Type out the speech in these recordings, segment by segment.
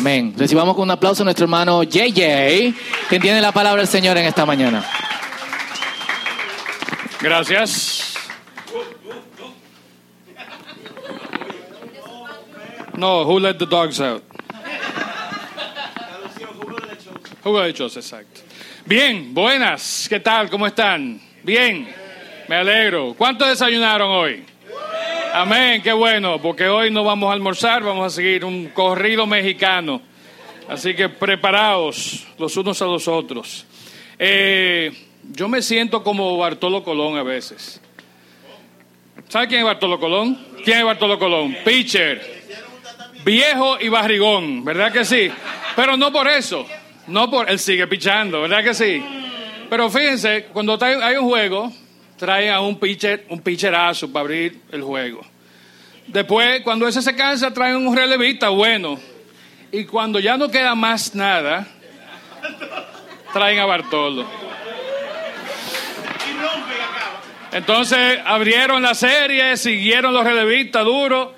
Amén. Recibamos con un aplauso a nuestro hermano JJ, que tiene la palabra del Señor en esta mañana. Gracias. No, who let the dogs out? Jugo de lechos, exacto. Bien, buenas. ¿Qué tal? ¿Cómo están? Bien. Me alegro. ¿Cuántos desayunaron hoy? Amén, qué bueno, porque hoy no vamos a almorzar, vamos a seguir un corrido mexicano. Así que preparados los unos a los otros. Eh, yo me siento como Bartolo Colón a veces. ¿Sabe quién es Bartolo Colón? ¿Quién es Bartolo Colón? Pitcher. Viejo y barrigón, ¿verdad que sí? Pero no por eso. No por él sigue pichando, ¿verdad que sí? Pero fíjense, cuando hay un juego, traen a un pitcher, un pitcherazo para abrir el juego. Después, cuando ese se cansa, traen un relevista bueno. Y cuando ya no queda más nada, traen a Bartolo. Entonces abrieron la serie, siguieron los relevistas duros.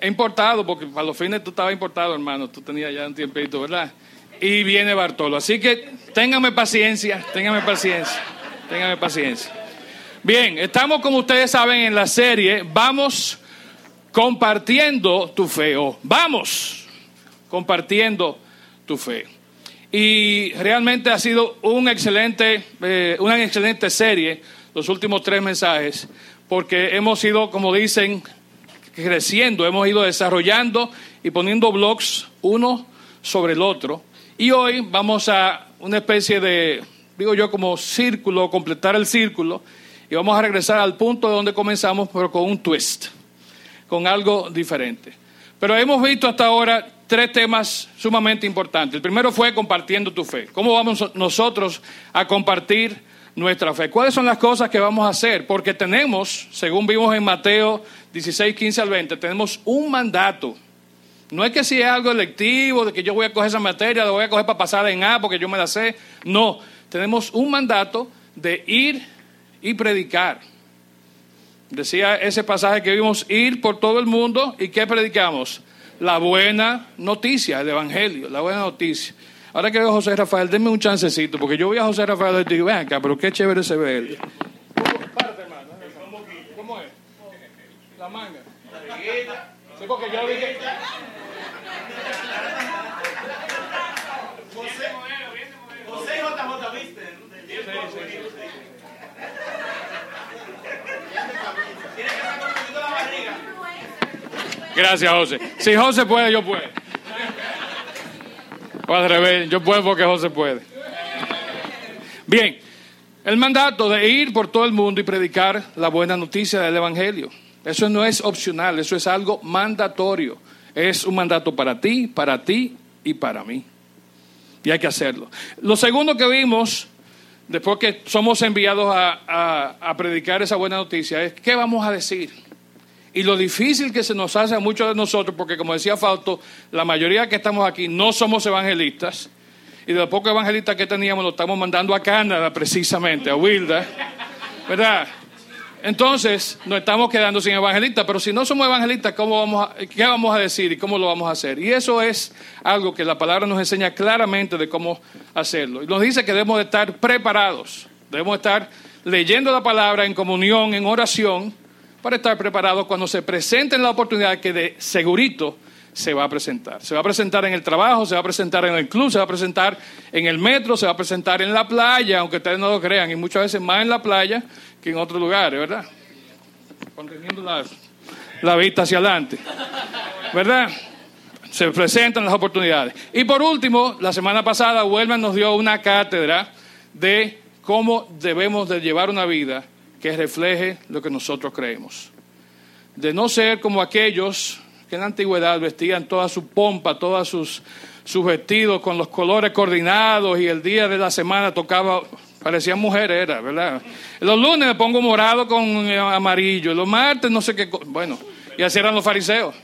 Importado, porque para los fines tú estabas importado, hermano. Tú tenías ya un tiempito, ¿verdad? Y viene Bartolo. Así que ténganme paciencia, ténganme paciencia, ténganme paciencia. Bien, estamos como ustedes saben en la serie, vamos compartiendo tu fe, o vamos compartiendo tu fe. Y realmente ha sido un excelente, eh, una excelente serie, los últimos tres mensajes, porque hemos ido, como dicen, creciendo, hemos ido desarrollando y poniendo blogs uno sobre el otro. Y hoy vamos a una especie de, digo yo, como círculo, completar el círculo y vamos a regresar al punto de donde comenzamos, pero con un twist, con algo diferente. Pero hemos visto hasta ahora tres temas sumamente importantes. El primero fue compartiendo tu fe. ¿Cómo vamos nosotros a compartir nuestra fe? ¿Cuáles son las cosas que vamos a hacer? Porque tenemos, según vimos en Mateo 16, 15 al 20, tenemos un mandato. No es que si es algo electivo, de que yo voy a coger esa materia, la voy a coger para pasar en A porque yo me la sé. No, tenemos un mandato de ir y predicar. Decía ese pasaje que vimos, ir por todo el mundo y ¿qué predicamos? La buena noticia, el Evangelio, la buena noticia. Ahora que veo a José Rafael, denme un chancecito, porque yo voy a José Rafael y digo, ven acá, pero qué chévere se ve él. ¿Cómo es? La manga. Sí, porque yo vi que... José, José JJ, ¿viste? Gracias, José. Si José puede, yo puedo. O al yo puedo porque José puede. Bien, el mandato de ir por todo el mundo y predicar la buena noticia del Evangelio. Eso no es opcional, eso es algo mandatorio. Es un mandato para ti, para ti y para mí. Y hay que hacerlo. Lo segundo que vimos, después que somos enviados a, predicar esa buena noticia, es qué vamos a decir. Y lo difícil que se nos hace a muchos de nosotros, porque como decía Fausto, la mayoría que estamos aquí no somos evangelistas, y de los pocos evangelistas que teníamos lo estamos mandando a Canadá precisamente, a Wilda, ¿verdad? Entonces nos estamos quedando sin evangelistas, pero si no somos evangelistas, ¿cómo vamos ¿qué vamos a decir y cómo lo vamos a hacer? Y eso es algo que la palabra nos enseña claramente de cómo hacerlo. Y nos dice que debemos de estar preparados, debemos estar leyendo la palabra en comunión, en oración, para estar preparados cuando se presente la oportunidad que de segurito se va a presentar. Se va a presentar en el trabajo, se va a presentar en el club, se va a presentar en el metro, se va a presentar en la playa, aunque ustedes no lo crean, y muchas veces más en la playa que en otros lugares, ¿verdad? Conteniendo la, la vista hacia adelante, ¿verdad? Se presentan las oportunidades. Y por último, la semana pasada, Huelma nos dio una cátedra de cómo debemos de llevar una vida que refleje lo que nosotros creemos. De no ser como aquellos que en la antigüedad vestían toda su pompa, todos sus, sus vestidos con los colores coordinados y el día de la semana tocaba, parecían mujeres, era, ¿verdad? Los lunes me pongo morado con eh, amarillo, los martes no sé qué, bueno, y así eran los fariseos.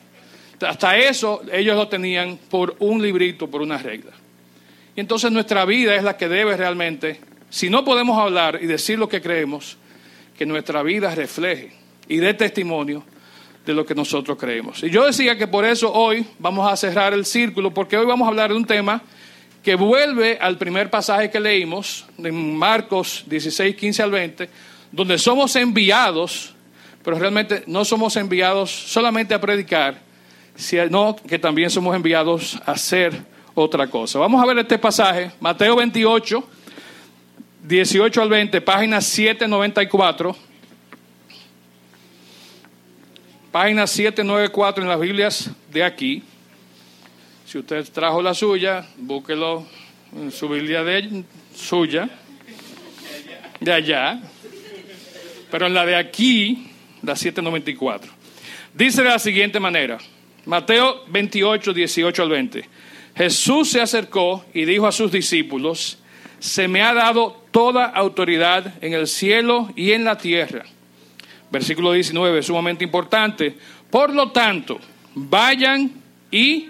Hasta eso ellos lo tenían por un librito, por una regla. Y entonces nuestra vida es la que debe realmente, si no podemos hablar y decir lo que creemos, que nuestra vida refleje y dé testimonio de lo que nosotros creemos. Y yo decía que por eso hoy vamos a cerrar el círculo, porque hoy vamos a hablar de un tema que vuelve al primer pasaje que leímos, en Marcos 16, 15 al 20, donde somos enviados, pero realmente no somos enviados solamente a predicar, sino que también somos enviados a hacer otra cosa. Vamos a ver este pasaje, Mateo 28, 18 al 20, página 794. Página 794 en las Biblias de aquí. Si usted trajo la suya, búsquelo en su Biblia suya, de allá. Pero en la de aquí, la 794. Dice de la siguiente manera, Mateo 28, 18 al 20. Jesús se acercó y dijo a sus discípulos, se me ha dado toda autoridad en el cielo y en la tierra. Versículo 19, sumamente importante. Por lo tanto, vayan y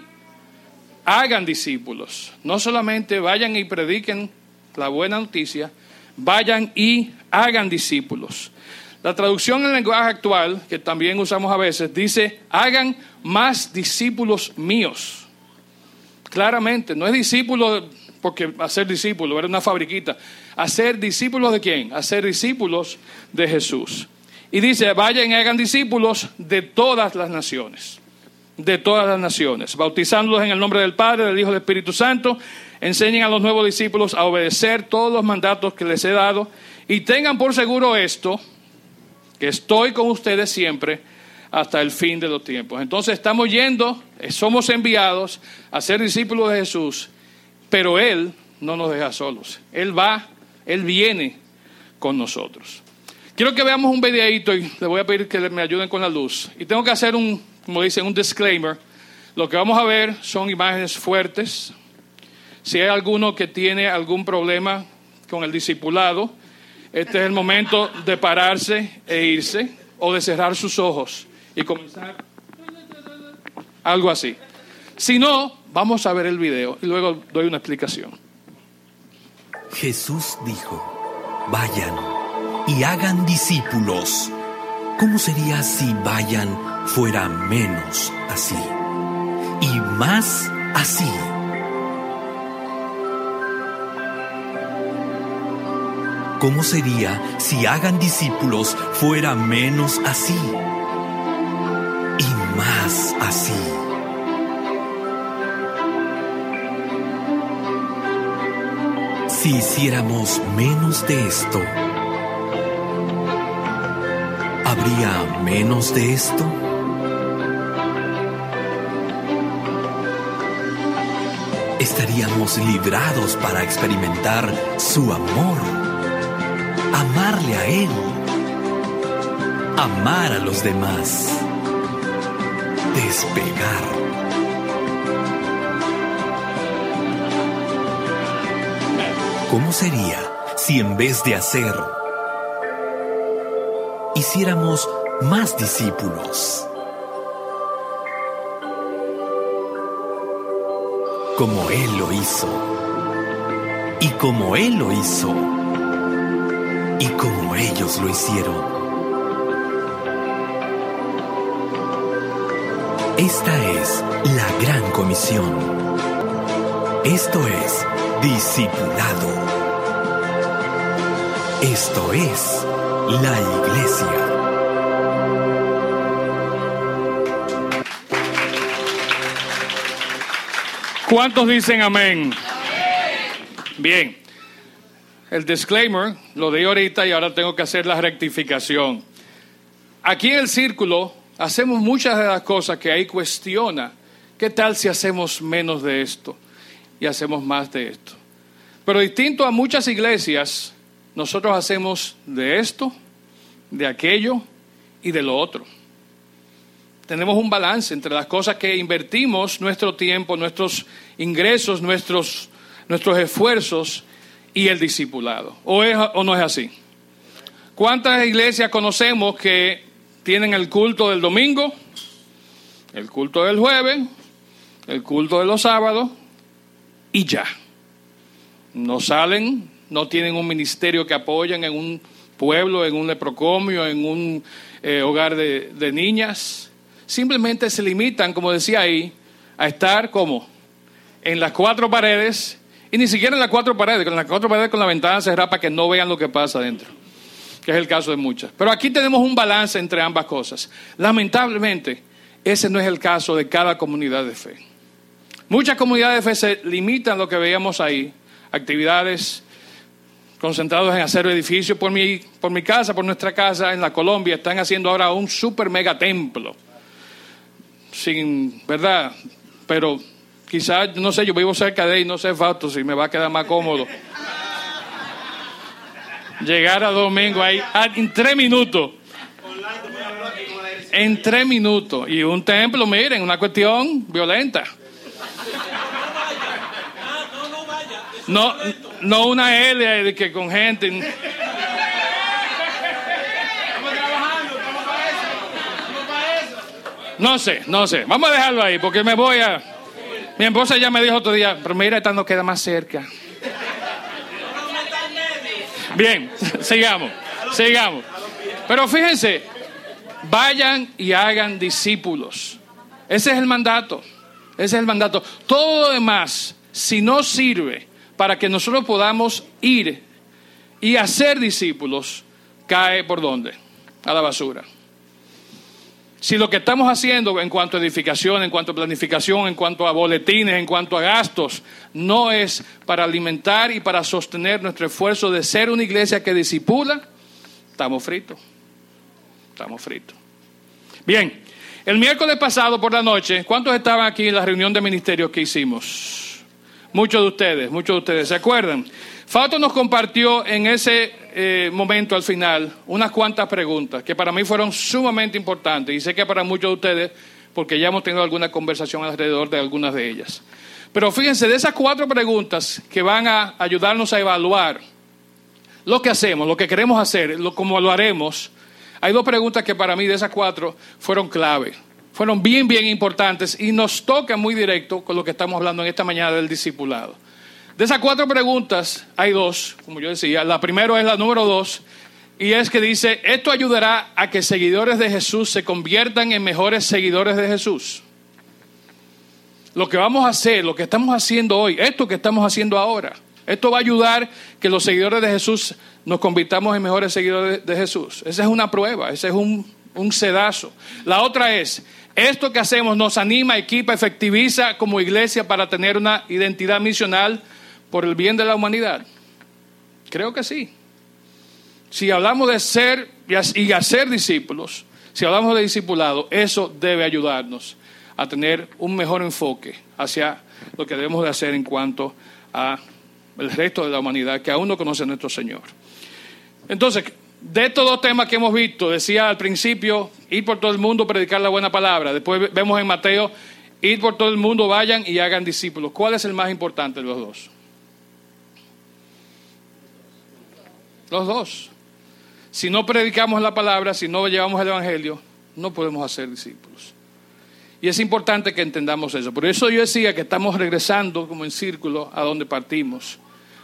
hagan discípulos. No solamente vayan y prediquen la buena noticia, vayan y hagan discípulos. La traducción en lenguaje actual, que también usamos a veces, dice, hagan más discípulos míos. Claramente, no es discípulo porque hacer discípulos era una fabriquita. Hacer discípulos de quién? Hacer discípulos de Jesús. Y dice, vayan y hagan discípulos de todas las naciones. De todas las naciones. Bautizándolos en el nombre del Padre, del Hijo y del Espíritu Santo. Enseñen a los nuevos discípulos a obedecer todos los mandatos que les he dado. Y tengan por seguro esto, que estoy con ustedes siempre hasta el fin de los tiempos. Entonces estamos yendo, somos enviados a ser discípulos de Jesús, pero Él no nos deja solos. Él va, Él viene con nosotros. Quiero que veamos un videíto y le voy a pedir que me ayuden con la luz. Y tengo que hacer un, como dicen, un disclaimer. Lo que vamos a ver son imágenes fuertes. Si hay alguno que tiene algún problema con el discipulado, este es el momento de pararse e irse o de cerrar sus ojos y comenzar algo así. Si no, vamos a ver el video y luego doy una explicación. Jesús dijo, vayan y hagan discípulos. ¿Cómo sería si vayan fuera menos así y más así? ¿Cómo sería si hagan discípulos fuera menos así y más así? Si hiciéramos menos de esto, ¿habría menos de esto? Estaríamos librados para experimentar su amor, amarle a Él, amar a los demás, despegar. ¿Cómo sería si en vez de hacer, hiciéramos más discípulos? Como Él lo hizo. Y como Él lo hizo. Y como ellos lo hicieron. Esta es la gran comisión. Esto es discipulado. Esto es la iglesia. ¿Cuántos dicen amén? Bien. El disclaimer lo di ahorita y ahora tengo que hacer la rectificación. Aquí en el círculo hacemos muchas de las cosas que ahí cuestiona. ¿Qué tal si hacemos menos de esto y hacemos más de esto? Pero distinto a muchas iglesias, nosotros hacemos de esto, de aquello y de lo otro. Tenemos un balance entre las cosas que invertimos nuestro tiempo, nuestros ingresos, nuestros, nuestros esfuerzos y el discipulado. ¿O, es, ¿O no es así? ¿Cuántas iglesias conocemos que tienen el culto del domingo, el culto del jueves, el culto de los sábados y ya? No salen, no tienen un ministerio que apoyan en un pueblo, en un leprocomio, en un eh, hogar de, de niñas. Simplemente se limitan, como decía ahí, a estar como en las cuatro paredes, y ni siquiera en las cuatro paredes, con las cuatro paredes con la ventana cerrada para que no vean lo que pasa adentro, que es el caso de muchas. Pero aquí tenemos un balance entre ambas cosas. Lamentablemente, ese no es el caso de cada comunidad de fe. Muchas comunidades de fe se limitan a lo que veíamos ahí, actividades concentrados en hacer edificios por mi, por mi casa, por nuestra casa en la Colombia, están haciendo ahora un super mega templo. Sin, ¿verdad? Pero quizás, no sé, yo vivo cerca de ahí, no sé, Fausto, si me va a quedar más cómodo. Llegar a domingo ahí en tres minutos. En tres minutos. Y un templo, miren, una cuestión violenta. No, no una L de que con gente. No sé, no sé. Vamos a dejarlo ahí porque me voy a. Mi esposa ya me dijo otro día, pero mira, esta nos queda más cerca. Bien, sigamos, sigamos. Pero fíjense, vayan y hagan discípulos. Ese es el mandato. Ese es el mandato. Todo lo demás, si no sirve, para que nosotros podamos ir y hacer discípulos, cae por dónde? A la basura. Si lo que estamos haciendo en cuanto a edificación, en cuanto a planificación, en cuanto a boletines, en cuanto a gastos, no es para alimentar y para sostener nuestro esfuerzo de ser una iglesia que disipula, estamos fritos. Estamos fritos. Bien, el miércoles pasado por la noche, ¿cuántos estaban aquí en la reunión de ministerios que hicimos? Muchos de ustedes, muchos de ustedes, ¿se acuerdan? Fausto nos compartió en ese eh, momento al final unas cuantas preguntas que para mí fueron sumamente importantes y sé que para muchos de ustedes, porque ya hemos tenido alguna conversación alrededor de algunas de ellas. Pero fíjense, de esas cuatro preguntas que van a ayudarnos a evaluar lo que hacemos, lo que queremos hacer, lo, cómo lo haremos, hay dos preguntas que para mí de esas cuatro fueron clave fueron bien, bien importantes y nos toca muy directo con lo que estamos hablando en esta mañana del discipulado. De esas cuatro preguntas hay dos, como yo decía. La primera es la número dos y es que dice, esto ayudará a que seguidores de Jesús se conviertan en mejores seguidores de Jesús. Lo que vamos a hacer, lo que estamos haciendo hoy, esto que estamos haciendo ahora, esto va a ayudar que los seguidores de Jesús nos convirtamos en mejores seguidores de Jesús. Esa es una prueba, ese es un, un sedazo. La otra es, esto que hacemos nos anima, equipa, efectiviza como iglesia para tener una identidad misional por el bien de la humanidad. Creo que sí. Si hablamos de ser y hacer discípulos, si hablamos de discipulado, eso debe ayudarnos a tener un mejor enfoque hacia lo que debemos de hacer en cuanto a el resto de la humanidad que aún no conoce a nuestro Señor. Entonces, de estos dos temas que hemos visto, decía al principio, ir por todo el mundo, predicar la buena palabra. Después vemos en Mateo, ir por todo el mundo, vayan y hagan discípulos. ¿Cuál es el más importante de los dos? Los dos. Si no predicamos la palabra, si no llevamos el Evangelio, no podemos hacer discípulos. Y es importante que entendamos eso. Por eso yo decía que estamos regresando como en círculo a donde partimos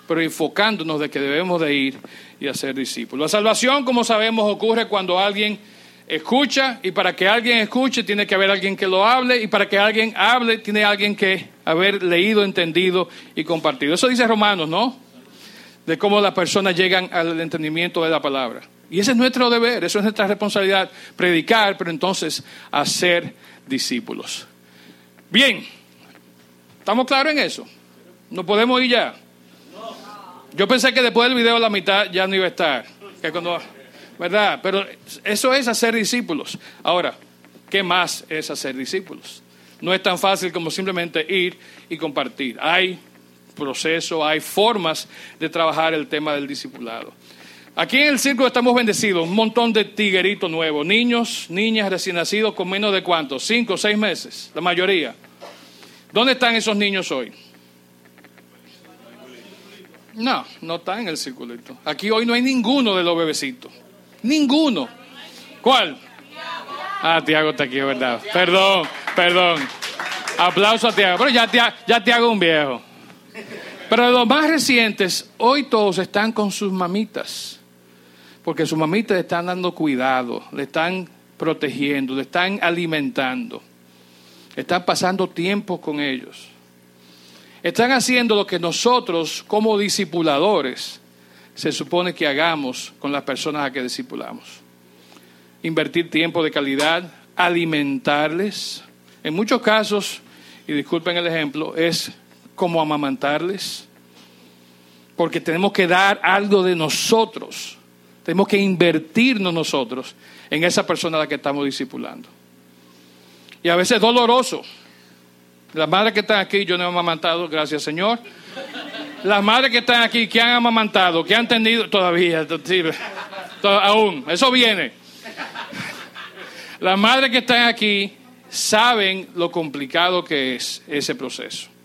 pero enfocándonos de que debemos de ir y hacer discípulos. La salvación, como sabemos, ocurre cuando alguien escucha y para que alguien escuche tiene que haber alguien que lo hable y para que alguien hable tiene alguien que haber leído, entendido y compartido. Eso dice Romanos, ¿no? De cómo las personas llegan al entendimiento de la palabra. Y ese es nuestro deber, eso es nuestra responsabilidad, predicar, pero entonces hacer discípulos. Bien, ¿estamos claros en eso? No podemos ir ya. Yo pensé que después del video la mitad ya no iba a estar. ¿Verdad? Pero eso es hacer discípulos. Ahora, ¿qué más es hacer discípulos? No es tan fácil como simplemente ir y compartir. Hay proceso, hay formas de trabajar el tema del discipulado. Aquí en el círculo estamos bendecidos, un montón de tigueritos nuevos, niños, niñas recién nacidos con menos de cuántos, cinco seis meses, la mayoría. ¿Dónde están esos niños hoy? No, no está en el circulito. Aquí hoy no hay ninguno de los bebecitos. Ninguno. ¿Cuál? Ah, Tiago está aquí, verdad. Perdón, perdón. Aplauso a Tiago. Pero ya, ya Tiago un viejo. Pero los más recientes, hoy todos están con sus mamitas. Porque sus mamitas le están dando cuidado, le están protegiendo, le están alimentando, están pasando tiempo con ellos. Están haciendo lo que nosotros como discipuladores se supone que hagamos con las personas a que discipulamos. Invertir tiempo de calidad, alimentarles. En muchos casos, y disculpen el ejemplo, es como amamantarles, porque tenemos que dar algo de nosotros, tenemos que invertirnos nosotros en esa persona a la que estamos discipulando. Y a veces es doloroso. Las madres que están aquí, yo no he amamantado, gracias Señor. Las madres que están aquí, que han amamantado, que han tenido todavía, aún, eso viene. Las madres que están aquí saben lo complicado que es ese proceso.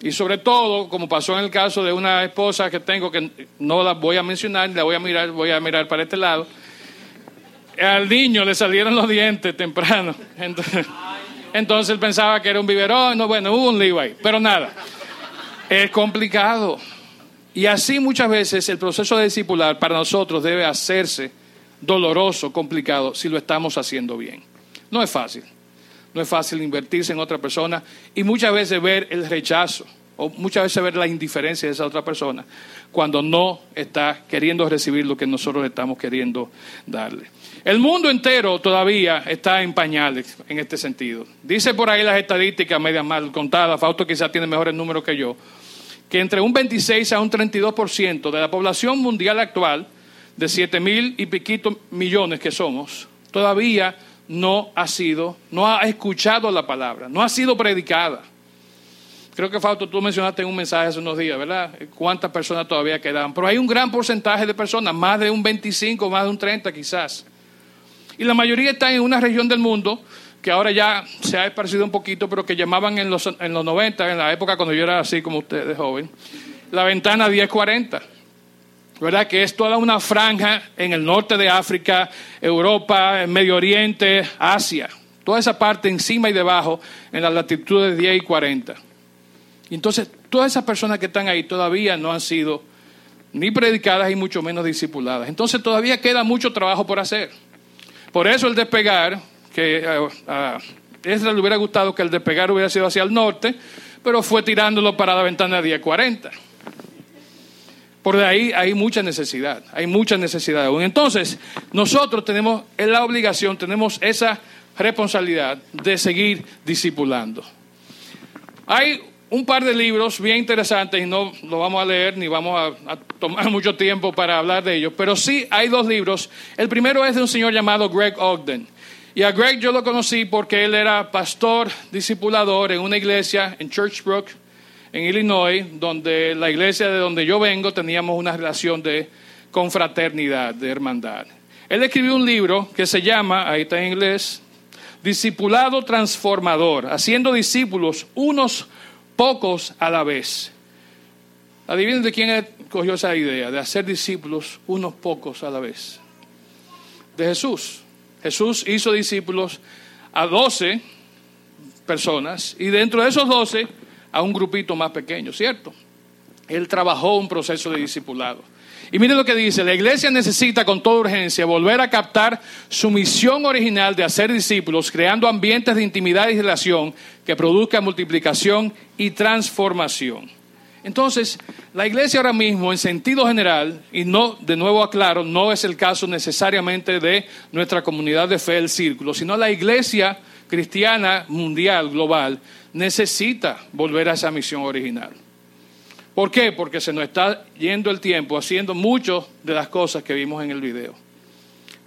Y sobre todo, como pasó en el caso de una esposa que tengo, que no la voy a mencionar, la voy a mirar, voy a mirar para este lado, al niño le salieron los dientes temprano. Entonces, él pensaba que era un biberón, no, bueno, hubo un lío pero nada. Es complicado. Y así muchas veces el proceso de discipular para nosotros debe hacerse doloroso, complicado, si lo estamos haciendo bien. No es fácil. No es fácil invertirse en otra persona y muchas veces ver el rechazo o muchas veces ver la indiferencia de esa otra persona cuando no está queriendo recibir lo que nosotros estamos queriendo darle. El mundo entero todavía está en pañales en este sentido. Dice por ahí las estadísticas medias mal contadas, Fausto quizás tiene mejores números que yo, que entre un 26 a un 32% de la población mundial actual, de 7 mil y piquito millones que somos, todavía no ha sido, no ha escuchado la palabra, no ha sido predicada. Creo que Fausto, tú mencionaste en un mensaje hace unos días, ¿verdad? ¿Cuántas personas todavía quedan? Pero hay un gran porcentaje de personas, más de un 25, más de un 30 quizás. Y la mayoría están en una región del mundo que ahora ya se ha esparcido un poquito, pero que llamaban en los, en los 90, en la época cuando yo era así como ustedes, joven, la ventana 1040. ¿Verdad? Que es toda una franja en el norte de África, Europa, Medio Oriente, Asia. Toda esa parte encima y debajo en las latitudes 10 y 40. Y entonces, todas esas personas que están ahí todavía no han sido ni predicadas y mucho menos discipuladas. Entonces, todavía queda mucho trabajo por hacer. Por eso el despegar, que a, a le hubiera gustado que el despegar hubiera sido hacia el norte, pero fue tirándolo para la ventana 1040. Por ahí hay mucha necesidad, hay mucha necesidad aún. Entonces, nosotros tenemos la obligación, tenemos esa responsabilidad de seguir discipulando. Hay un par de libros bien interesantes y no lo vamos a leer ni vamos a, tomar mucho tiempo para hablar de ellos, pero sí hay dos libros. El primero es de un señor llamado Greg Ogden. Y a Greg yo lo conocí porque él era pastor, discipulador en una iglesia en Churchbrook, en Illinois, donde la iglesia de donde yo vengo teníamos una relación de confraternidad, de hermandad. Él escribió un libro que se llama, ahí está en inglés, Discipulado Transformador, haciendo discípulos unos pocos a la vez. Adivinen de quién cogió esa idea, de hacer discípulos unos pocos a la vez. De Jesús. Jesús hizo discípulos a doce personas y dentro de esos doce a un grupito más pequeño, ¿cierto? Él trabajó un proceso de discipulado. Y mire lo que dice, la iglesia necesita con toda urgencia volver a captar su misión original de hacer discípulos, creando ambientes de intimidad y relación que produzcan multiplicación y transformación. Entonces, la iglesia ahora mismo, en sentido general, y no, de nuevo aclaro, no es el caso necesariamente de nuestra comunidad de fe, el círculo, sino la iglesia cristiana mundial, global, necesita volver a esa misión original. ¿Por qué? Porque se nos está yendo el tiempo haciendo muchas de las cosas que vimos en el video,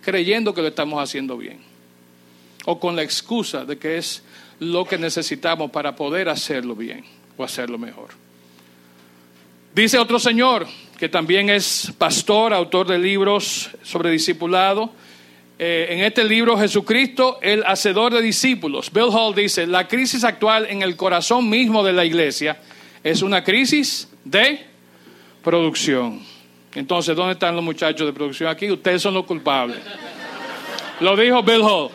creyendo que lo estamos haciendo bien, o con la excusa de que es lo que necesitamos para poder hacerlo bien o hacerlo mejor. Dice otro señor, que también es pastor, autor de libros sobre discipulado, eh, en este libro Jesucristo, el hacedor de discípulos. Bill Hall dice, la crisis actual en el corazón mismo de la iglesia es una crisis de producción. Entonces, ¿dónde están los muchachos de producción aquí? Ustedes son los culpables. Lo dijo Bill Hall.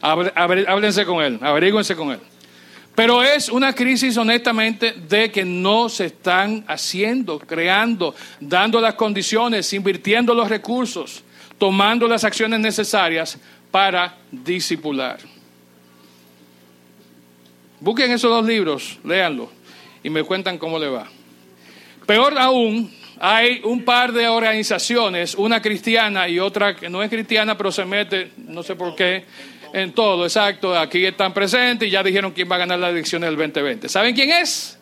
Háblense con él, averígüense con él. Pero es una crisis honestamente de que no se están haciendo, creando, dando las condiciones, invirtiendo los recursos tomando las acciones necesarias para discipular. Busquen esos dos libros, léanlos y me cuentan cómo le va. Peor aún, hay un par de organizaciones, una cristiana y otra que no es cristiana, pero se mete, no sé por qué, en todo, exacto. Aquí están presentes y ya dijeron quién va a ganar las elecciones del 2020. ¿Saben quién es?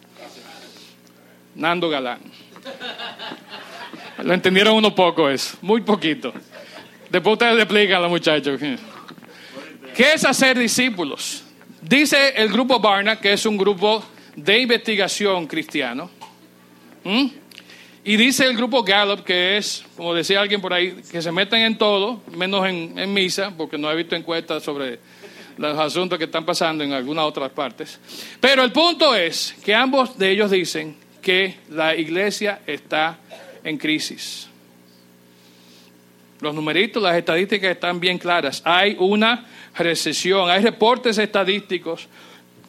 Nando Galán. Lo entendieron uno poco eso, muy poquito. Después ustedes explican los muchachos. ¿Qué es hacer discípulos? Dice el grupo Barna, que es un grupo de investigación cristiano. Y dice el grupo Gallup, que es, como decía alguien por ahí, que se meten en todo, menos en, en misa, porque no he visto encuestas sobre los asuntos que están pasando en algunas otras partes. Pero el punto es que ambos de ellos dicen que la iglesia está en crisis. Los numeritos, las estadísticas están bien claras. Hay una recesión, hay reportes estadísticos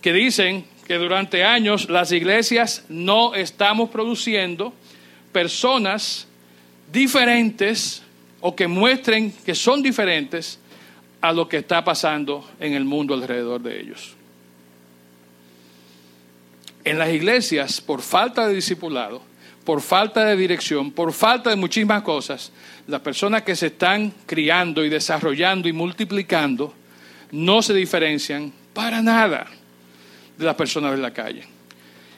que dicen que durante años las iglesias no estamos produciendo personas diferentes o que muestren que son diferentes a lo que está pasando en el mundo alrededor de ellos. En las iglesias, por falta de discipulado, por falta de dirección, por falta de muchísimas cosas, las personas que se están criando y desarrollando y multiplicando no se diferencian para nada de las personas de la calle.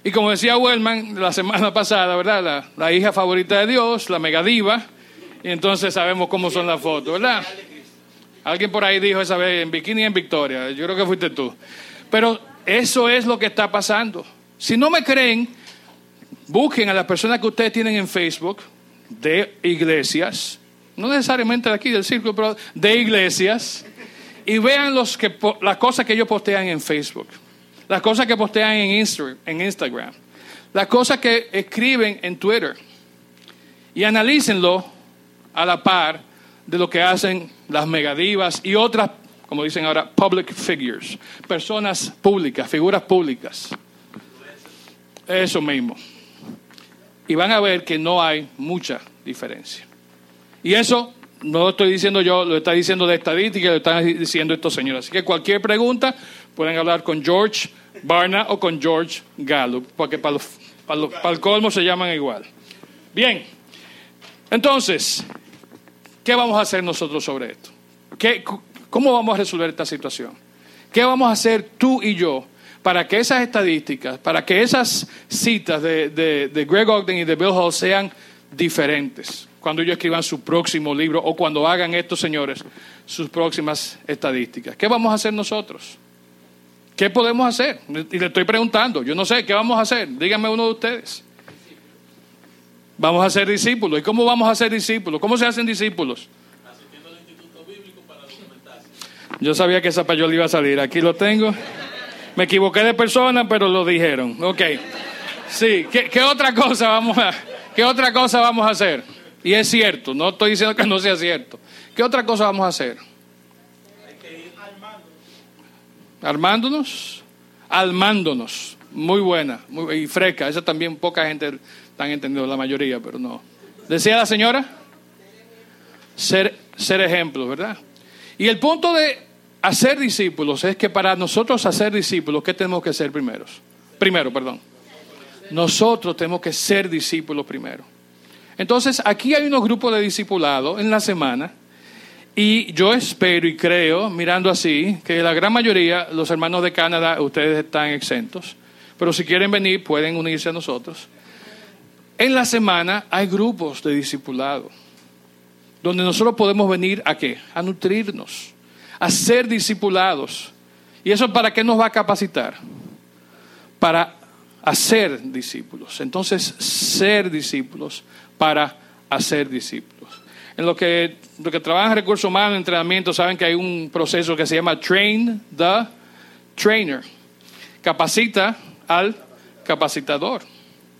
Y como decía Wellman la semana pasada, ¿verdad? La, hija favorita de Dios, la megadiva, y entonces sabemos cómo son las fotos, ¿verdad? Alguien por ahí dijo esa vez en bikini en Victoria, yo creo que fuiste tú. Pero eso es lo que está pasando. Si no me creen, busquen a las personas que ustedes tienen en Facebook de iglesias, no necesariamente de aquí del círculo, pero de iglesias, y vean los que, las cosas que ellos postean en Facebook las cosas que postean en, en Instagram, las cosas que escriben en Twitter y analícenlo a la par de lo que hacen las megadivas y otras, como dicen ahora, public figures, personas públicas, figuras públicas. Eso mismo. Y van a ver que no hay mucha diferencia. Y eso no lo estoy diciendo yo, lo está diciendo de estadística, lo están diciendo estos señores. Así que cualquier pregunta pueden hablar con George Barna o con George Gallup, porque para, para, el colmo se llaman igual. Bien, entonces, ¿qué vamos a hacer nosotros sobre esto? ¿Qué, ¿Cómo vamos a resolver esta situación? ¿Qué vamos a hacer tú y yo para que esas estadísticas, para que esas citas de, de Greg Ogden y de Bill Hall sean diferentes? cuando ellos escriban su próximo libro o cuando hagan estos señores sus próximas estadísticas. ¿Qué vamos a hacer nosotros? ¿Qué podemos hacer? Y le estoy preguntando, yo no sé, ¿qué vamos a hacer? Díganme uno de ustedes. Vamos a ser discípulos. ¿Y cómo vamos a ser discípulos? ¿Cómo se hacen discípulos? Asistiendo al Instituto Bíblico para documentarse. Yo sabía que esa payola iba a salir. Aquí lo tengo. Me equivoqué de persona, pero lo dijeron. Ok. Sí, ¿qué, otra cosa vamos a, qué otra cosa vamos a hacer? Y es cierto, no estoy diciendo que no sea cierto. ¿Qué otra cosa vamos a hacer? Armándonos. Armándonos. Muy buena muy, y fresca. Esa también poca gente está entendido, la mayoría, pero no. ¿Decía la señora? Ser, ser ejemplo, ¿verdad? Y el punto de hacer discípulos es que para nosotros hacer discípulos, ¿qué tenemos que ser primero? Primero, perdón. Nosotros tenemos que ser discípulos primero. Entonces, aquí hay unos grupos de discipulado en la semana y yo espero y creo, mirando así, que la gran mayoría, los hermanos de Canadá, ustedes están exentos, pero si quieren venir pueden unirse a nosotros. En la semana hay grupos de discipulado, donde nosotros podemos venir a qué? A nutrirnos, a ser discipulados. ¿Y eso para qué nos va a capacitar? Para hacer discípulos. Entonces, ser discípulos para hacer discípulos. En lo que, lo que trabajan recursos humanos, entrenamiento, saben que hay un proceso que se llama Train the Trainer. Capacita al capacitador.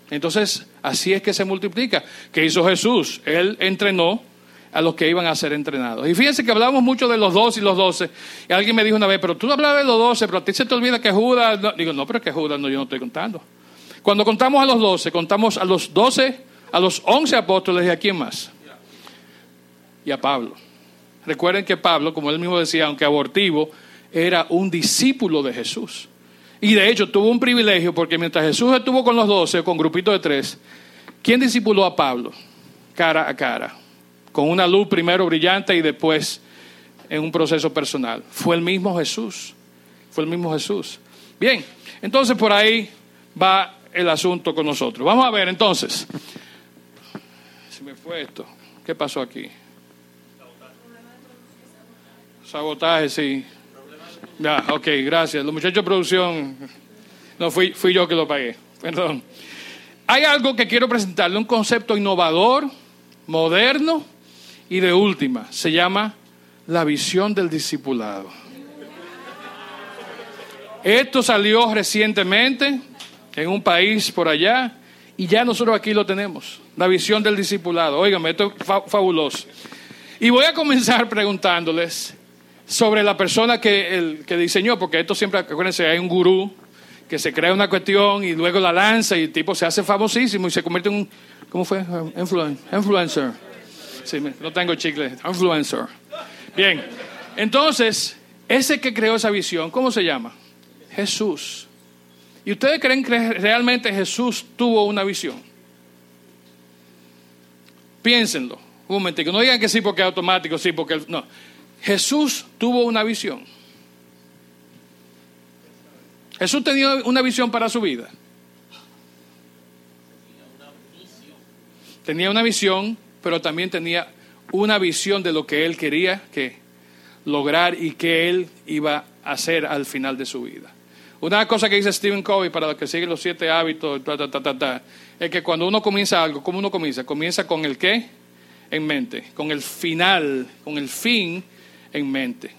Entonces, así es que se multiplica. ¿Qué hizo Jesús? Él entrenó a los que iban a ser entrenados. Y fíjense que hablamos mucho de los dos y los doce. Y alguien me dijo una vez, pero tú hablabas de los doce, pero a ti se te olvida que Judas... Digo, no, pero es que Judas no, yo no estoy contando. Cuando contamos a los doce, contamos a los doce a los once apóstoles y a quién más? Y a Pablo. recuerden que Pablo, como él mismo decía, aunque abortivo, era un discípulo de Jesús. Y de hecho tuvo un privilegio porque mientras Jesús estuvo con los doce, con grupitos de tres, ¿quién discipuló a Pablo? Cara a cara, con una luz primero brillante y después en un proceso personal. Fue el mismo Jesús, fue el mismo Jesús. Bien, entonces por ahí va el asunto con nosotros. Vamos a ver entonces. Se me fue esto. ¿Qué pasó aquí? Sabotaje, sí. Ya, ok, gracias. Los muchachos de producción, no fui, fui yo que lo pagué. Perdón. Hay algo que quiero presentarle, un concepto innovador, moderno y de última. Se llama la visión del discipulado. Esto salió recientemente en un país por allá y ya nosotros aquí lo tenemos, la visión del discipulado. Óigame, esto es fabuloso. Y voy a comenzar preguntándoles sobre la persona que, el, que diseñó, porque esto siempre, acuérdense, hay un gurú que se crea una cuestión y luego la lanza y tipo se hace famosísimo y se convierte en un, ¿cómo fue? influencer. No tengo chicle, influencer. Bien, entonces, ese que creó esa visión, ¿cómo se llama? Jesús. ¿Y ustedes creen que realmente Jesús tuvo una visión? Piénsenlo. Un momentico. No digan que sí porque es automático, sí porque... No. Jesús tuvo una visión. Jesús tenía una visión para su vida. Tenía una visión, pero también tenía una visión de lo que él quería que lograr y que él iba a hacer al final de su vida. Una cosa que dice Stephen Covey para los que siguen los siete hábitos, es que cuando uno comienza algo, ¿cómo uno comienza? Comienza con el qué en mente, con el final, con el fin en mente.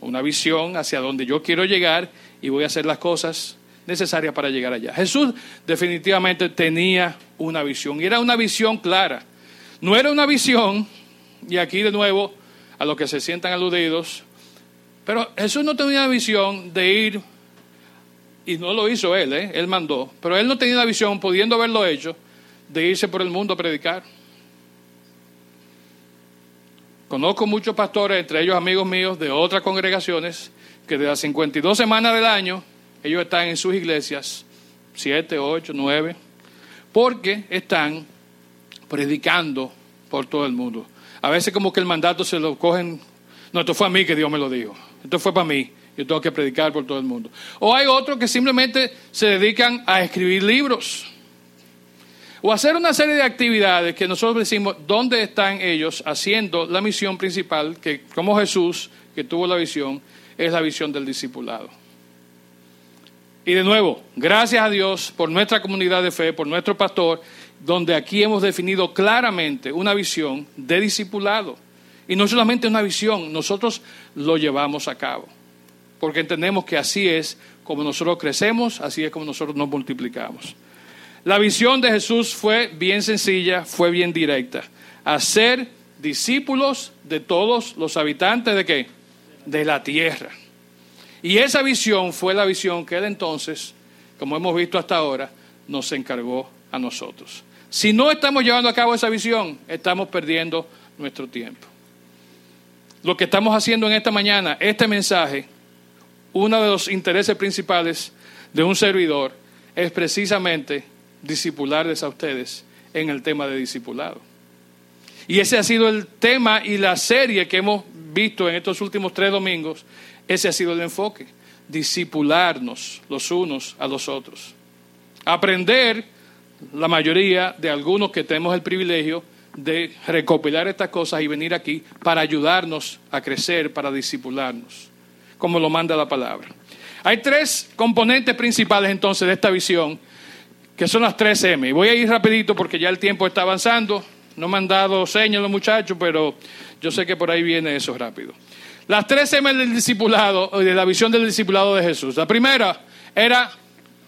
Una visión hacia donde yo quiero llegar y voy a hacer las cosas necesarias para llegar allá. Jesús definitivamente tenía una visión y era una visión clara. No era una visión, y aquí de nuevo a los que se sientan aludidos, pero Jesús no tenía una visión de ir, y no lo hizo él, ¿eh? él mandó, pero él no tenía una visión, pudiendo haberlo hecho, de irse por el mundo a predicar. Conozco muchos pastores, entre ellos amigos míos de otras congregaciones, que de las 52 semanas del año, ellos están en sus iglesias, siete, ocho, nueve, porque están predicando por todo el mundo. A veces como que el mandato se lo cogen, no, esto fue a mí que Dios me lo dijo, esto fue para mí, yo tengo que predicar por todo el mundo. O hay otros que simplemente se dedican a escribir libros o hacer una serie de actividades que nosotros decimos, ¿dónde están ellos haciendo la misión principal? Que como Jesús, que tuvo la visión, es la visión del discipulado. Y de nuevo, gracias a Dios por nuestra comunidad de fe, por nuestro pastor, donde aquí hemos definido claramente una visión de discipulado. Y no solamente una visión, nosotros lo llevamos a cabo. Porque entendemos que así es como nosotros crecemos, así es como nosotros nos multiplicamos. La visión de Jesús fue bien sencilla, fue bien directa. Hacer discípulos de todos los habitantes de qué? De la tierra. Y esa visión fue la visión que él entonces, como hemos visto hasta ahora, nos encargó a nosotros. Si no estamos llevando a cabo esa visión, estamos perdiendo nuestro tiempo. Lo que estamos haciendo en esta mañana, este mensaje, uno de los intereses principales de un servidor es precisamente discipularles a ustedes en el tema de discipulado. Y ese ha sido el tema y la serie que hemos visto en estos últimos tres domingos. Ese ha sido el enfoque. Discipularnos los unos a los otros. Aprender, la mayoría de algunos que tenemos el privilegio de recopilar estas cosas y venir aquí para ayudarnos a crecer, para discipularnos, como lo manda la palabra. Hay tres componentes principales entonces de esta visión que son las tres M. Voy a ir rapidito porque ya el tiempo está avanzando. No me han dado señas los muchachos, pero yo sé que por ahí viene eso rápido. Las tres M del discipulado, de la visión del discipulado de Jesús. La primera era,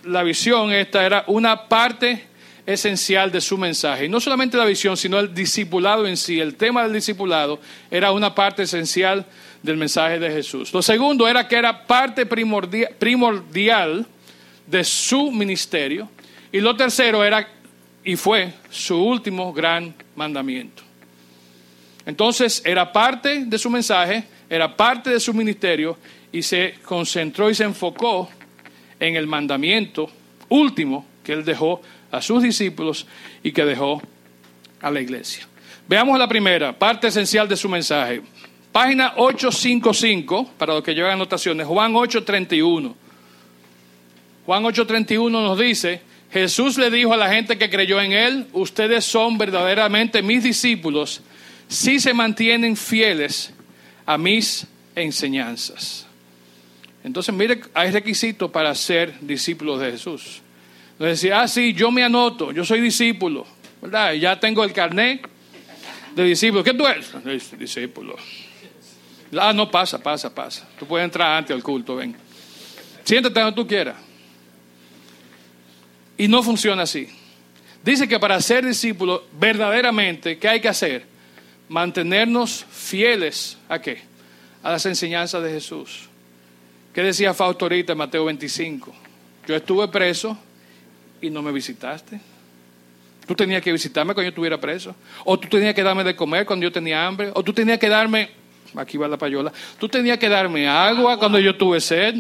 la visión esta era una parte esencial de su mensaje. Y no solamente la visión, sino el discipulado en sí. El tema del discipulado era una parte esencial del mensaje de Jesús. Lo segundo era que era parte primordial de su ministerio. Y lo tercero era y fue su último gran mandamiento. Entonces era parte de su mensaje, era parte de su ministerio y se concentró y se enfocó en el mandamiento último que él dejó a sus discípulos y que dejó a la iglesia. Veamos la primera, parte esencial de su mensaje. Página 855, para los que llevan anotaciones, Juan 831. Juan 8:31 nos dice, Jesús le dijo a la gente que creyó en él, ustedes son verdaderamente mis discípulos si se mantienen fieles a mis enseñanzas. Entonces, mire, hay requisitos para ser discípulos de Jesús. No decía, ah, sí, yo me anoto, yo soy discípulo, ¿verdad? Ya tengo el carnet de discípulo. ¿Qué tú eres? Discípulo. Ah, no, pasa, pasa, pasa. Tú puedes entrar antes al culto, ven. Siéntate donde tú quieras. Y no funciona así. Dice que para ser discípulo, verdaderamente, ¿qué hay que hacer? Mantenernos fieles a qué? A las enseñanzas de Jesús. ¿Qué decía Fausto ahorita en Mateo 25? Yo estuve preso y no me visitaste. Tú tenías que visitarme cuando yo estuviera preso. O tú tenías que darme de comer cuando yo tenía hambre. O tú tenías que darme, aquí va la payola, tú tenías que darme agua cuando yo tuve sed.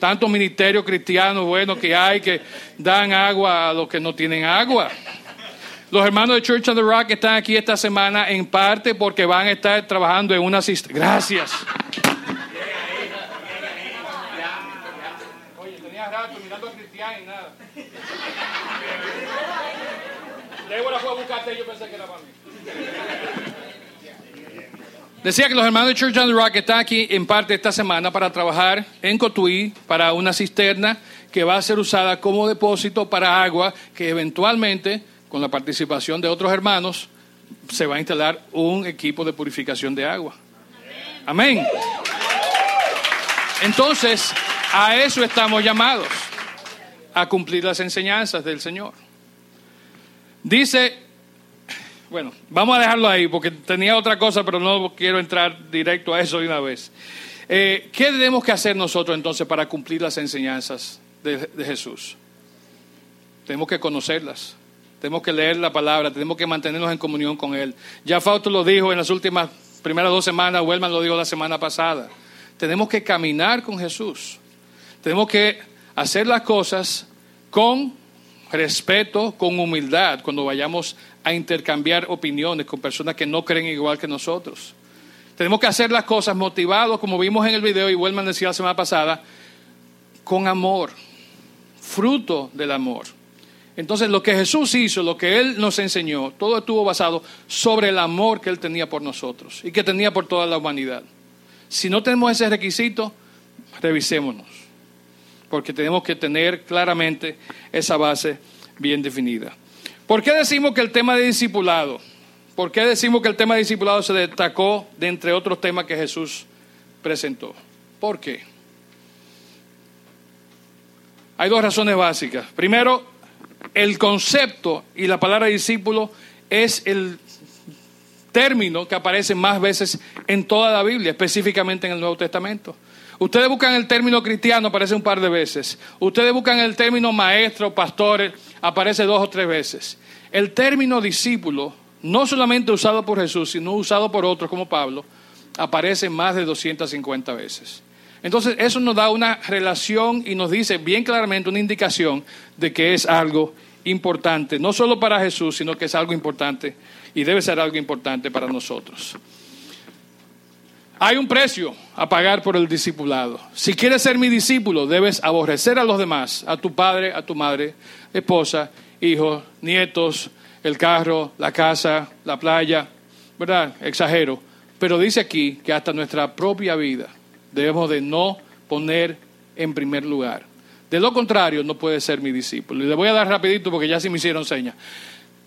Tantos ministerios cristianos buenos que hay que dan agua a los que no tienen agua. Los hermanos de Church on the Rock están aquí esta semana en parte porque van a estar trabajando en una cisterna. Gracias. Oye, tenía rato mirando a Cristian y nada. Yo pensé que era. Decía que los hermanos de Church on the Rock están aquí en parte esta semana para trabajar en Cotuí para una cisterna que va a ser usada como depósito para agua que eventualmente, con la participación de otros hermanos, se va a instalar un equipo de purificación de agua. Amén. Entonces, a eso estamos llamados, a cumplir las enseñanzas del Señor. Dice bueno, vamos a dejarlo ahí porque tenía otra cosa, pero no quiero entrar directo a eso de una vez. Eh, ¿Qué tenemos que hacer nosotros entonces para cumplir las enseñanzas de, Jesús? Tenemos que conocerlas, tenemos que leer la palabra, tenemos que mantenernos en comunión con Él. Ya Fausto lo dijo en las últimas primeras dos semanas, Wellman lo dijo la semana pasada. Tenemos que caminar con Jesús. Tenemos que hacer las cosas con respeto, con humildad, cuando vayamos a intercambiar opiniones con personas que no creen igual que nosotros. Tenemos que hacer las cosas motivados, como vimos en el video y Wellman decía la semana pasada, con amor, fruto del amor. Entonces lo que Jesús hizo, lo que Él nos enseñó, todo estuvo basado sobre el amor que Él tenía por nosotros y que tenía por toda la humanidad. Si no tenemos ese requisito, revisémonos, porque tenemos que tener claramente esa base bien definida. ¿Por qué decimos que el tema de discipulado? ¿Por qué decimos que el tema de discipulado se destacó de entre otros temas que Jesús presentó? ¿Por qué? Hay dos razones básicas. Primero, el concepto y la palabra discípulo es el término que aparece más veces en toda la Biblia, específicamente en el Nuevo Testamento. Ustedes buscan el término cristiano, aparece un par de veces. Ustedes buscan el término maestro, pastor, aparece dos o tres veces. El término discípulo, no solamente usado por Jesús, sino usado por otros como Pablo, aparece más de 250 veces. Entonces, eso nos da una relación y nos dice bien claramente una indicación de que es algo importante, no solo para Jesús, sino que es algo importante y debe ser algo importante para nosotros. Hay un precio a pagar por el discipulado. Si quieres ser mi discípulo, debes aborrecer a los demás, a tu padre, a tu madre, esposa hijos, nietos, el carro, la casa, la playa, ¿verdad? Exagero. Pero dice aquí que hasta nuestra propia vida debemos de no poner en primer lugar. De lo contrario, no puede ser mi discípulo. Y le voy a dar rapidito porque ya se me hicieron señas.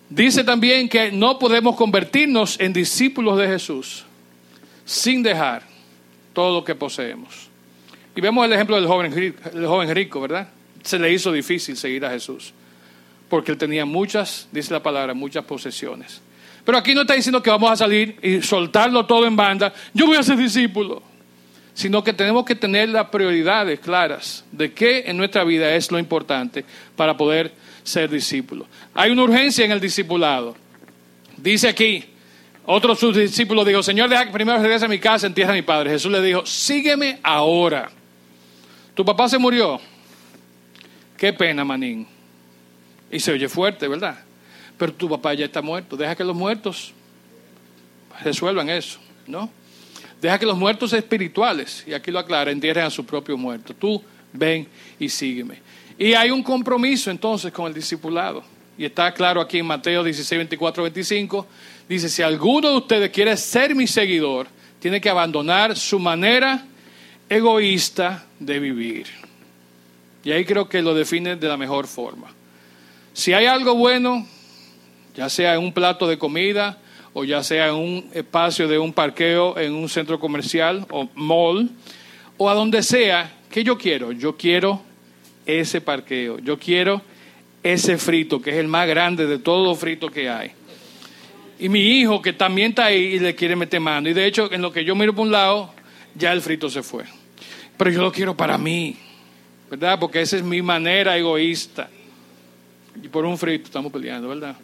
Dice también que no podemos convertirnos en discípulos de Jesús sin dejar todo lo que poseemos. Y vemos el ejemplo del joven, del joven rico, ¿verdad? Se le hizo difícil seguir a Jesús porque él tenía muchas, dice la palabra, muchas posesiones. Pero aquí no está diciendo que vamos a salir y soltarlo todo en banda, yo voy a ser discípulo, sino que tenemos que tener las prioridades claras de qué en nuestra vida es lo importante para poder ser discípulo. Hay una urgencia en el discipulado. Dice aquí, Otro de sus discípulos dijo, Señor, deja que primero regrese a mi casa, entierra a mi padre. Jesús le dijo, sígueme ahora. Tu papá se murió. Qué pena, manín. Y se oye fuerte, ¿verdad? Pero tu papá ya está muerto. Deja que los muertos resuelvan eso, ¿no? Deja que los muertos espirituales, y aquí lo aclara, entierren a su propio muerto. Tú ven y sígueme. Y hay un compromiso entonces con el discipulado. Y está claro aquí en Mateo 16, 24, 25. Dice, si alguno de ustedes quiere ser mi seguidor, tiene que abandonar su manera egoísta de vivir. Y ahí creo que lo define de la mejor forma. Si hay algo bueno, ya sea en un plato de comida o ya sea en un espacio de un parqueo en un centro comercial o mall, o a donde sea, ¿qué yo quiero? Yo quiero ese parqueo, yo quiero ese frito, que es el más grande de todos los fritos que hay. Y mi hijo, que también está ahí y le quiere meter mano. Y de hecho, en lo que yo miro por un lado, ya el frito se fue. Pero yo lo quiero para mí, ¿verdad? Porque esa es mi manera egoísta. Y por un frito estamos peleando, ¿verdad?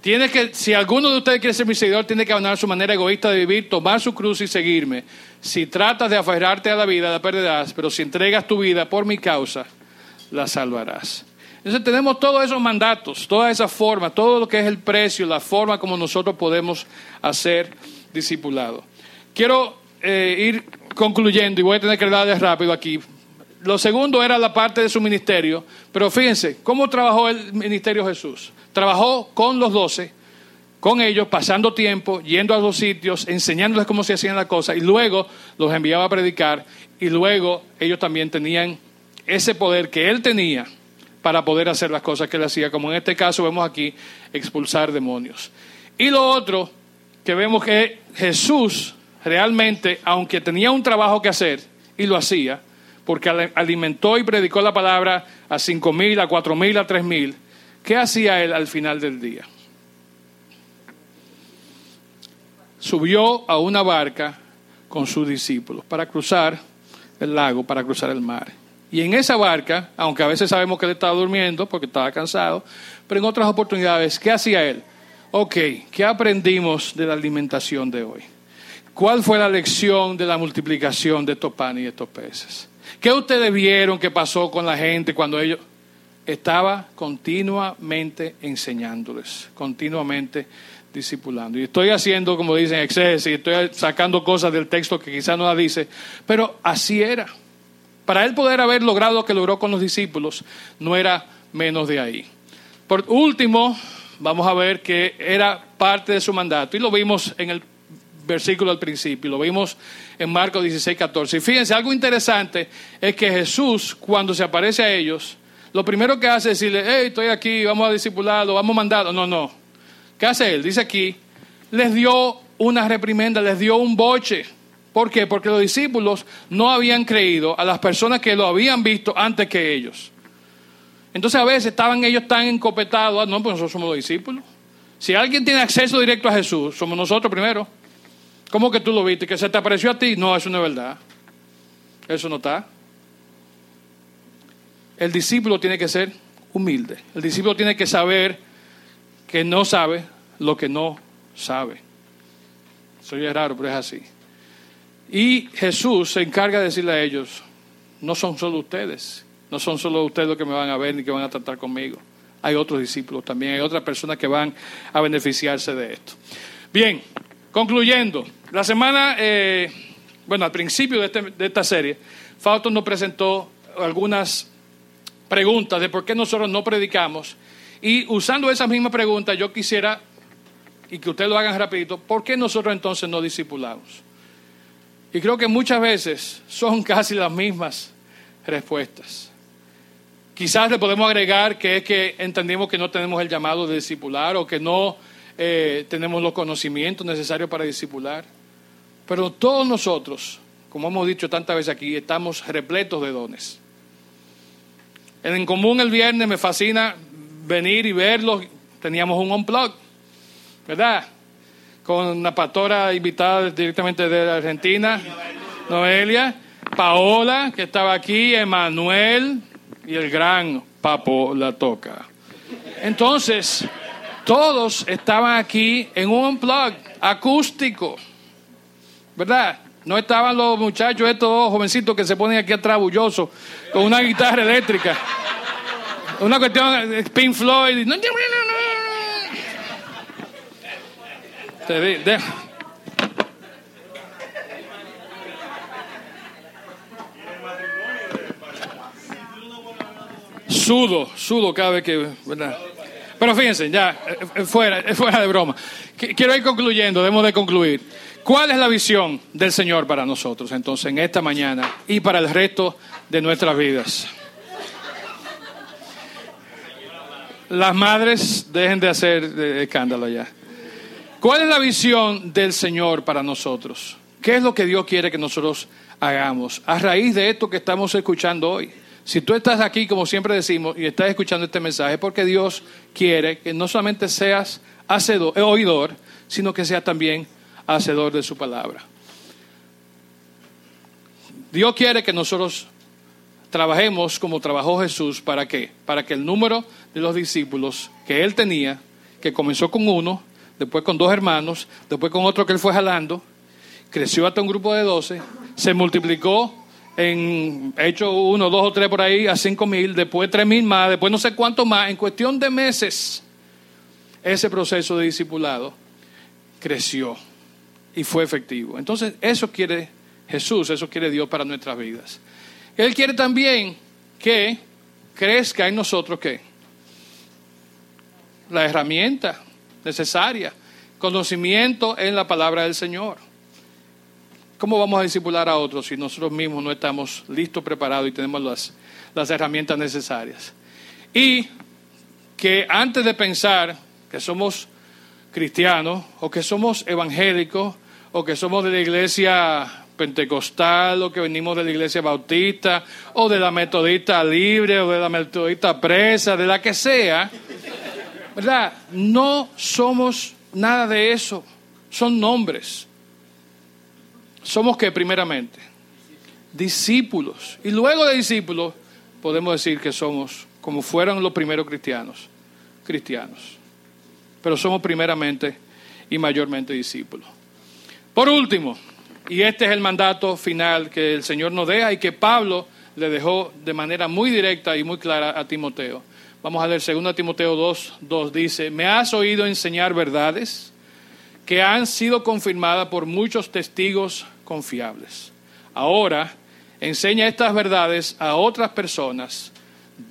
Tiene que, si alguno de ustedes quiere ser mi seguidor, tiene que abandonar su manera egoísta de vivir, tomar su cruz y seguirme. Si tratas de aferrarte a la vida, la perderás, pero si entregas tu vida por mi causa, la salvarás. Entonces tenemos todos esos mandatos, toda esa forma, todo lo que es el precio, la forma como nosotros podemos hacer discipulado. Quiero eh, ir concluyendo y voy a tener que darles rápido aquí. Lo segundo era la parte de su ministerio, pero fíjense, ¿cómo trabajó el ministerio Jesús? Trabajó con los doce, con ellos, pasando tiempo, yendo a los sitios, enseñándoles cómo se hacían las cosas, y luego los enviaba a predicar, y luego ellos también tenían ese poder que él tenía para poder hacer las cosas que él hacía, como en este caso vemos aquí, expulsar demonios. Y lo otro que vemos que Jesús realmente, aunque tenía un trabajo que hacer, y lo hacía, porque alimentó y predicó la palabra a cinco mil, a cuatro mil, a tres mil, ¿Qué hacía él al final del día? Subió a una barca con sus discípulos para cruzar el lago, para cruzar el mar. Y en esa barca, aunque a veces sabemos que él estaba durmiendo porque estaba cansado, pero en otras oportunidades, ¿qué hacía él? Ok, ¿qué aprendimos de la alimentación de hoy? ¿Cuál fue la lección de la multiplicación de estos panes y estos peces? ¿Qué ustedes vieron que pasó con la gente cuando ellos estaba continuamente enseñándoles, continuamente discipulando. Y estoy haciendo, como dicen, exceso, y estoy sacando cosas del texto que quizás no la dice, pero así era. Para él poder haber logrado lo que logró con los discípulos, no era menos de ahí. Por último, vamos a ver que era parte de su mandato, y lo vimos en el versículo al principio, lo vimos en Marcos 16, 14. Y fíjense, algo interesante es que Jesús, cuando se aparece a ellos, lo primero que hace es decirle, hey, estoy aquí, vamos a discipularlo, vamos a mandarlo. No, no. ¿Qué hace él? Dice aquí, les dio una reprimenda, les dio un boche. ¿Por qué? Porque los discípulos no habían creído a las personas que lo habían visto antes que ellos. Entonces a veces estaban ellos tan encopetados, ah, no, pues nosotros somos los discípulos. Si alguien tiene acceso directo a Jesús, somos nosotros primero. ¿Cómo que tú lo viste? ¿Que se te apareció a ti? No, eso no es verdad. Eso no está. El discípulo tiene que ser humilde. El discípulo tiene que saber que no sabe lo que no sabe. Soy raro, pero es así. Y Jesús se encarga de decirle a ellos, no son solo ustedes, no son solo ustedes los que me van a ver ni que van a tratar conmigo. Hay otros discípulos también, hay otras personas que van a beneficiarse de esto. Bien, concluyendo, la semana, eh, bueno, al principio de, este, de esta serie, Fausto nos presentó algunas preguntas de por qué nosotros no predicamos. Y usando esa misma pregunta, yo quisiera, y que ustedes lo hagan rapidito, ¿por qué nosotros entonces no discipulamos? Y creo que muchas veces son casi las mismas respuestas. Quizás le podemos agregar que es que entendemos que no tenemos el llamado de discipular o que no eh, tenemos los conocimientos necesarios para discipular. Pero todos nosotros, como hemos dicho tantas veces aquí, estamos repletos de dones. En común el viernes me fascina venir y verlos. Teníamos un unplug, ¿verdad? Con una pastora invitada directamente de Argentina, Noelia, Paola, que estaba aquí, Emanuel y el gran Papo La Toca. Entonces, Todos estaban aquí en un unplug acústico, ¿verdad? No estaban los muchachos, estos jovencitos que se ponen aquí atrás bullosos con una guitarra eléctrica. Una cuestión de Pink Floyd. Te di- de- Sudo, sudo cada vez que. ¿verdad? Pero fíjense, ya, eh, eh, fuera, eh, fuera de broma. Qu- Quiero ir concluyendo, debemos de concluir. ¿Cuál es la visión del Señor para nosotros entonces en esta mañana y para el resto de nuestras vidas? Las madres dejen de hacer escándalo ya. ¿Cuál es la visión del Señor para nosotros? ¿Qué es lo que Dios quiere que nosotros hagamos a raíz de esto que estamos escuchando hoy? Si tú estás aquí, como siempre decimos, y estás escuchando este mensaje, porque Dios quiere que no solamente seas hacedor, eh, oidor, sino que seas también hacedor de su palabra. Dios quiere que nosotros trabajemos como trabajó Jesús. ¿Para qué? Para que el número de los discípulos que él tenía, que comenzó con uno, después con dos hermanos, después con otro que él fue jalando, creció hasta un grupo de doce, se multiplicó en hecho uno, dos o tres por ahí a cinco mil, después tres mil más, después no sé cuánto más, en cuestión de meses, ese proceso de discipulado creció y fue efectivo. Entonces, eso quiere Jesús, eso quiere Dios para nuestras vidas. Él quiere también que crezca en nosotros que la herramienta necesaria, conocimiento en la palabra del Señor. ¿Cómo vamos a discipular a otros si nosotros mismos no estamos listos, preparados y tenemos las, las herramientas necesarias? Y que antes de pensar que somos cristianos o que somos evangélicos o que somos de la iglesia pentecostal o que venimos de la iglesia bautista o de la metodista libre o de la metodista presa, de la que sea, ¿verdad? No somos nada de eso, son nombres. Somos que primeramente discípulos y luego de discípulos podemos decir que somos como fueron los primeros cristianos, cristianos. Pero somos primeramente y mayormente discípulos. Por último, y este es el mandato final que el Señor nos deja y que Pablo le dejó de manera muy directa y muy clara a Timoteo. Vamos a leer 2 Timoteo 2, 2 dice, me has oído enseñar verdades que han sido confirmadas por muchos testigos confiables. Ahora, enseña estas verdades a otras personas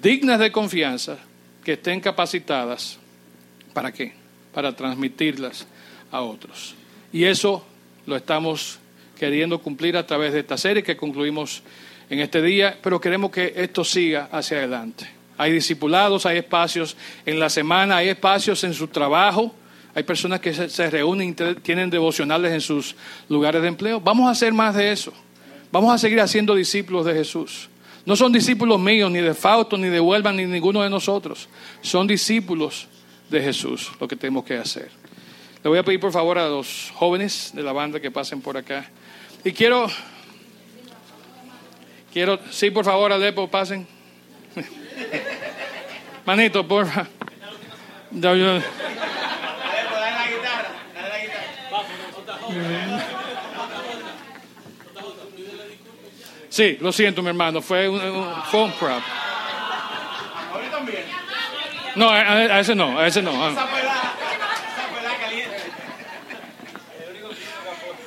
dignas de confianza que estén capacitadas. ¿Para qué? Para transmitirlas a otros. Y eso lo estamos queriendo cumplir a través de esta serie que concluimos en este día, pero queremos que esto siga hacia adelante. Hay discipulados, hay espacios en la semana, hay espacios en su trabajo, hay personas que se, reúnen tienen devocionales en sus lugares de empleo. Vamos a hacer más de eso. Vamos a seguir haciendo discípulos de Jesús. No son discípulos míos, ni de Fausto, ni de Huelva, ni ninguno de nosotros. Son discípulos de Jesús lo que tenemos que hacer. Le voy a pedir por favor a los jóvenes de la banda que pasen por acá. Y quiero, quiero, sí, por favor, Alepo, pasen. Manito, porfa. No, yo- Sí, lo siento, mi hermano, fue un, un phone prop. No, a- a ese no, a ese no. ah.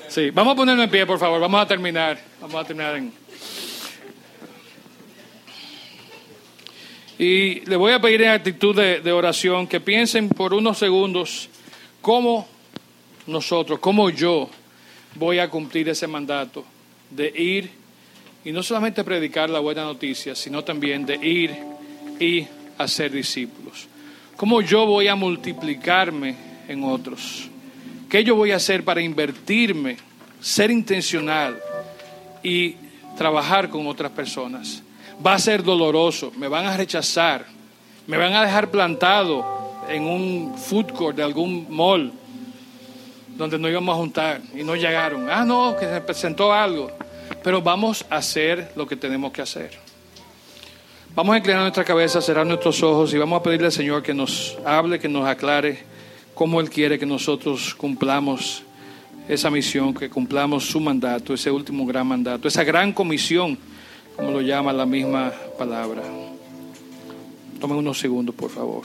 Sí, vamos a ponernos en pie, por favor. Vamos a terminar. Vamos a terminar en. Y le voy a pedir en actitud de, de oración que piensen por unos segundos cómo nosotros, cómo yo voy a cumplir ese mandato de ir y no solamente predicar la buena noticia, sino también de ir y hacer discípulos. ¿Cómo yo voy a multiplicarme en otros? ¿Qué yo voy a hacer para invertirme, ser intencional y trabajar con otras personas? Va a ser doloroso, me van a rechazar, me van a dejar plantado en un food court de algún mall donde nos íbamos a juntar y no llegaron. Ah, no, que se presentó algo. Pero vamos a hacer lo que tenemos que hacer. Vamos a inclinar nuestra cabeza, cerrar nuestros ojos y vamos a pedirle al Señor que nos hable, que nos aclare cómo Él quiere que nosotros cumplamos esa misión, que cumplamos su mandato, ese último gran mandato, esa gran comisión, como lo llama la misma palabra. Tomen unos segundos, por favor.